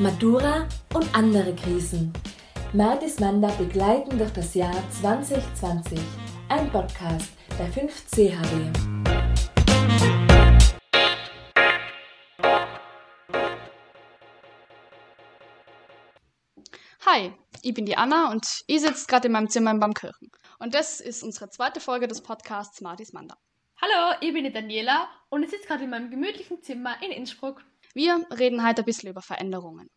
Madura und andere Krisen. Martis Manda begleiten durch das Jahr 2020. Ein Podcast der 5CHW. Hi, ich bin die Anna und ich sitze gerade in meinem Zimmer in Baumkirchen. Und das ist unsere zweite Folge des Podcasts Martis Manda. Hallo, ich bin die Daniela und ich sitze gerade in meinem gemütlichen Zimmer in Innsbruck. Wir reden heute ein bisschen über Veränderungen.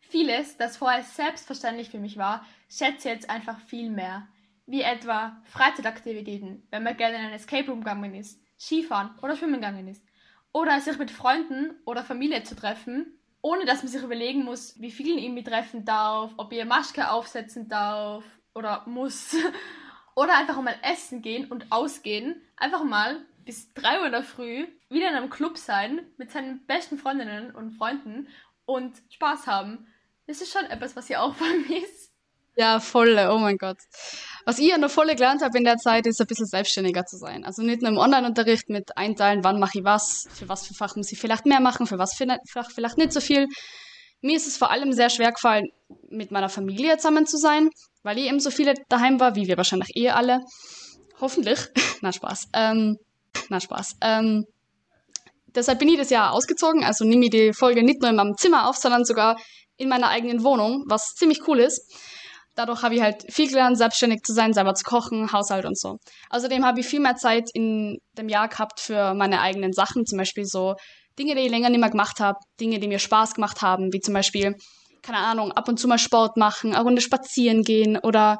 Vieles, das vorher selbstverständlich für mich war, schätze ich jetzt einfach viel mehr. Wie etwa Freizeitaktivitäten, wenn man gerne in einen Escape Room gegangen ist, Skifahren oder Schwimmen gegangen ist. Oder sich mit Freunden oder Familie zu treffen, ohne dass man sich überlegen muss, wie vielen ihn treffen darf, ob ihr Maske aufsetzen darf oder muss. oder einfach mal essen gehen und ausgehen. Einfach mal bis 3 Uhr in der Früh wieder in einem Club sein mit seinen besten Freundinnen und Freunden und Spaß haben. Das ist schon etwas, was ihr auch vermisst. Ja, volle, oh mein Gott. Was ich ja noch voll gelernt habe in der Zeit, ist ein bisschen selbstständiger zu sein. Also nicht nur im Online-Unterricht mit einteilen, wann mache ich was, für was für Fach muss ich vielleicht mehr machen, für was für Fach vielleicht nicht so viel. Mir ist es vor allem sehr schwer gefallen, mit meiner Familie zusammen zu sein, weil ich eben so viele daheim war, wie wir wahrscheinlich eh alle. Hoffentlich. na Spaß. Ähm, na Spaß. Ähm, deshalb bin ich das Jahr ausgezogen, also nehme ich die Folge nicht nur in meinem Zimmer auf, sondern sogar in meiner eigenen Wohnung, was ziemlich cool ist. Dadurch habe ich halt viel gelernt, selbstständig zu sein, selber zu kochen, Haushalt und so. Außerdem habe ich viel mehr Zeit in dem Jahr gehabt für meine eigenen Sachen, zum Beispiel so Dinge, die ich länger nicht mehr gemacht habe, Dinge, die mir Spaß gemacht haben, wie zum Beispiel, keine Ahnung, ab und zu mal Sport machen, eine Runde spazieren gehen oder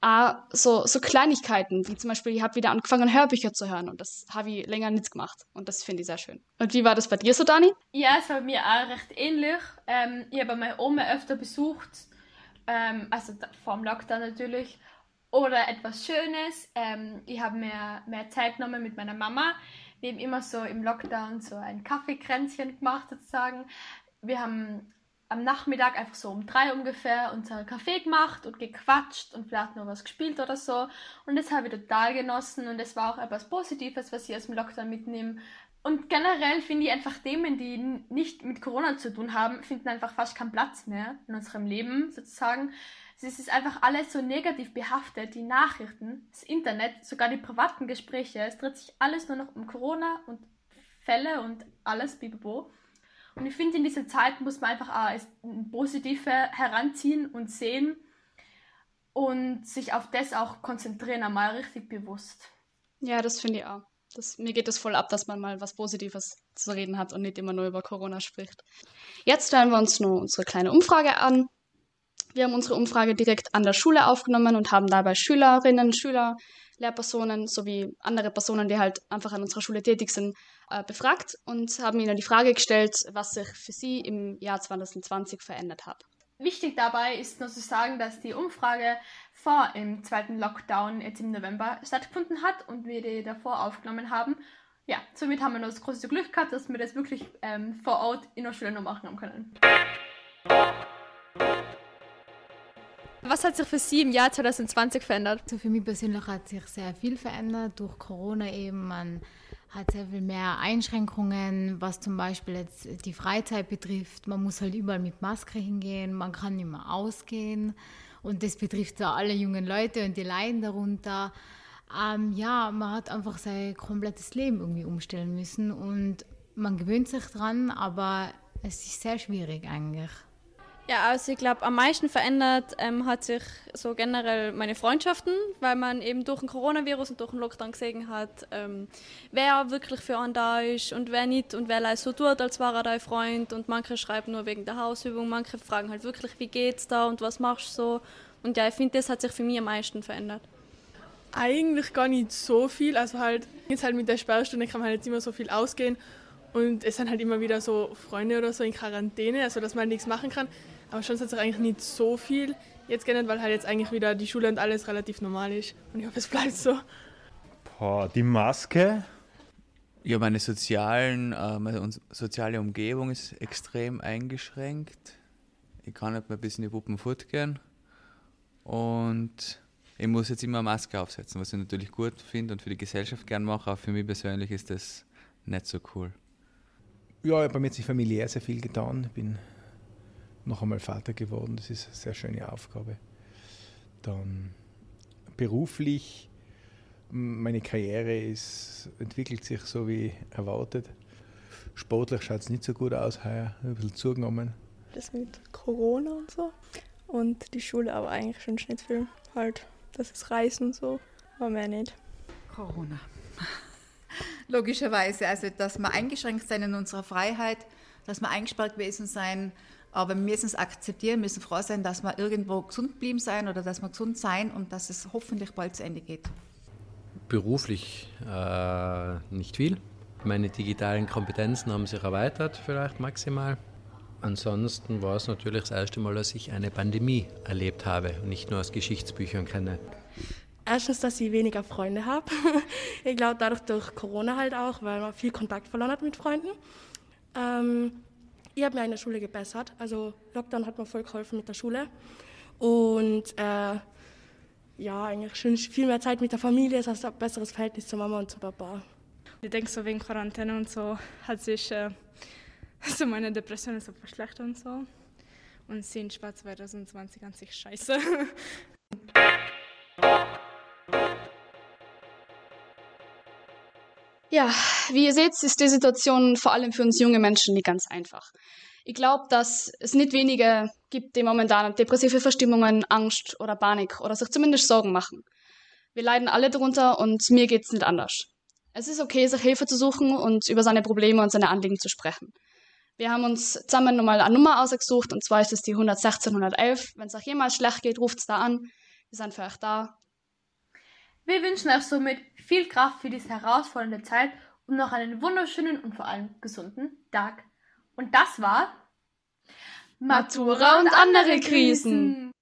Ah, so, so Kleinigkeiten, wie zum Beispiel, ich habe wieder angefangen, Hörbücher zu hören und das habe ich länger nicht gemacht und das finde ich sehr schön. Und wie war das bei dir so, Dani? Ja, es war mir auch recht ähnlich. Ähm, ich habe meine Oma öfter besucht, ähm, also vor dem Lockdown natürlich, oder etwas Schönes. Ähm, ich habe mehr, mehr Zeit genommen mit meiner Mama. Wir haben immer so im Lockdown so ein Kaffeekränzchen gemacht sozusagen. Wir haben am Nachmittag einfach so um drei ungefähr unser Kaffee gemacht und gequatscht und vielleicht noch was gespielt oder so. Und das habe ich total genossen und es war auch etwas Positives, was ich aus dem Lockdown mitnehme. Und generell finde ich einfach Themen, die nicht mit Corona zu tun haben, finden einfach fast keinen Platz mehr in unserem Leben sozusagen. Es ist einfach alles so negativ behaftet, die Nachrichten, das Internet, sogar die privaten Gespräche. Es dreht sich alles nur noch um Corona und Fälle und alles, bibibo. Und ich finde, in dieser Zeit muss man einfach auch das Positive heranziehen und sehen und sich auf das auch konzentrieren, einmal richtig bewusst. Ja, das finde ich auch. Das, mir geht es voll ab, dass man mal was Positives zu reden hat und nicht immer nur über Corona spricht. Jetzt stellen wir uns nur unsere kleine Umfrage an. Wir haben unsere Umfrage direkt an der Schule aufgenommen und haben dabei Schülerinnen, Schüler, Lehrpersonen sowie andere Personen, die halt einfach an unserer Schule tätig sind, äh, befragt und haben ihnen die Frage gestellt, was sich für sie im Jahr 2020 verändert hat. Wichtig dabei ist nur zu sagen, dass die Umfrage vor dem zweiten Lockdown jetzt im November stattgefunden hat und wir die davor aufgenommen haben. Ja, somit haben wir noch das große Glück gehabt, dass wir das wirklich ähm, vor Ort in der Schule noch machen haben können. Was hat sich für Sie im Jahr 2020 verändert? Also für mich persönlich hat sich sehr viel verändert durch Corona eben. Man hat sehr viel mehr Einschränkungen, was zum Beispiel jetzt die Freizeit betrifft. Man muss halt überall mit Maske hingehen, man kann nicht mehr ausgehen und das betrifft ja alle jungen Leute und die leiden darunter. Ähm, ja, man hat einfach sein komplettes Leben irgendwie umstellen müssen und man gewöhnt sich dran, aber es ist sehr schwierig eigentlich. Ja, also ich glaube, am meisten verändert ähm, hat sich so generell meine Freundschaften, weil man eben durch den Coronavirus und durch den Lockdown gesehen hat, ähm, wer wirklich für einen da ist und wer nicht und wer so tut, als wäre er dein Freund und manche schreiben nur wegen der Hausübung, manche fragen halt wirklich, wie geht's da und was machst du so und ja, ich finde, das hat sich für mich am meisten verändert. Eigentlich gar nicht so viel, also halt jetzt halt mit der Sperrstunde kann man halt jetzt immer so viel ausgehen und es sind halt immer wieder so Freunde oder so in Quarantäne, also dass man halt nichts machen kann. Aber schon hat sich eigentlich nicht so viel jetzt geändert, weil halt jetzt eigentlich wieder die Schule und alles relativ normal ist. Und ich hoffe, es bleibt so. Boah, die Maske. Ja, meine sozialen, äh, meine soziale Umgebung ist extrem eingeschränkt. Ich kann nicht mehr bis in die Puppen fortgehen. Und ich muss jetzt immer eine Maske aufsetzen, was ich natürlich gut finde und für die Gesellschaft gern mache. Aber für mich persönlich ist das nicht so cool. Ja, bei mir hat sich familiär sehr viel getan. Ich bin noch einmal Vater geworden. Das ist eine sehr schöne Aufgabe. Dann beruflich, meine Karriere ist, entwickelt sich so wie erwartet. Sportlich schaut es nicht so gut aus heuer, ein bisschen zugenommen. Das mit Corona und so. Und die Schule aber eigentlich schon nicht viel. Halt, das ist Reisen und so, aber mehr nicht. Corona. Logischerweise, also dass wir eingeschränkt sein in unserer Freiheit, dass wir eingesperrt gewesen sein, aber wir müssen es akzeptieren, müssen froh sein, dass wir irgendwo gesund geblieben sein oder dass wir gesund sein und dass es hoffentlich bald zu Ende geht. Beruflich äh, nicht viel. Meine digitalen Kompetenzen haben sich erweitert, vielleicht maximal. Ansonsten war es natürlich das erste Mal, dass ich eine Pandemie erlebt habe und nicht nur aus Geschichtsbüchern kenne. Erstens, dass ich weniger Freunde habe. ich glaube, dadurch durch Corona halt auch, weil man viel Kontakt verloren hat mit Freunden. Ähm, ich habe mir in der Schule gebessert. Also Lockdown hat mir voll geholfen mit der Schule. Und äh, ja, eigentlich schon viel mehr Zeit mit der Familie, das heißt ein besseres Verhältnis zur Mama und zu Papa. Ich denke, so wegen Quarantäne und so hat sich äh, so meine Depressionen so verschlechtert und so. Und sind war 2020 an sich scheiße. Ja, wie ihr seht, ist die Situation vor allem für uns junge Menschen nicht ganz einfach. Ich glaube, dass es nicht wenige gibt, die momentan depressive Verstimmungen, Angst oder Panik oder sich zumindest Sorgen machen. Wir leiden alle darunter und mir geht es nicht anders. Es ist okay, sich Hilfe zu suchen und über seine Probleme und seine Anliegen zu sprechen. Wir haben uns zusammen nochmal eine Nummer ausgesucht und zwar ist es die 116 111. Wenn es euch jemals schlecht geht, ruft es da an. Wir sind für euch da. Wir wünschen euch somit viel Kraft für diese herausfordernde Zeit und noch einen wunderschönen und vor allem gesunden Tag. Und das war Matura und andere Krisen.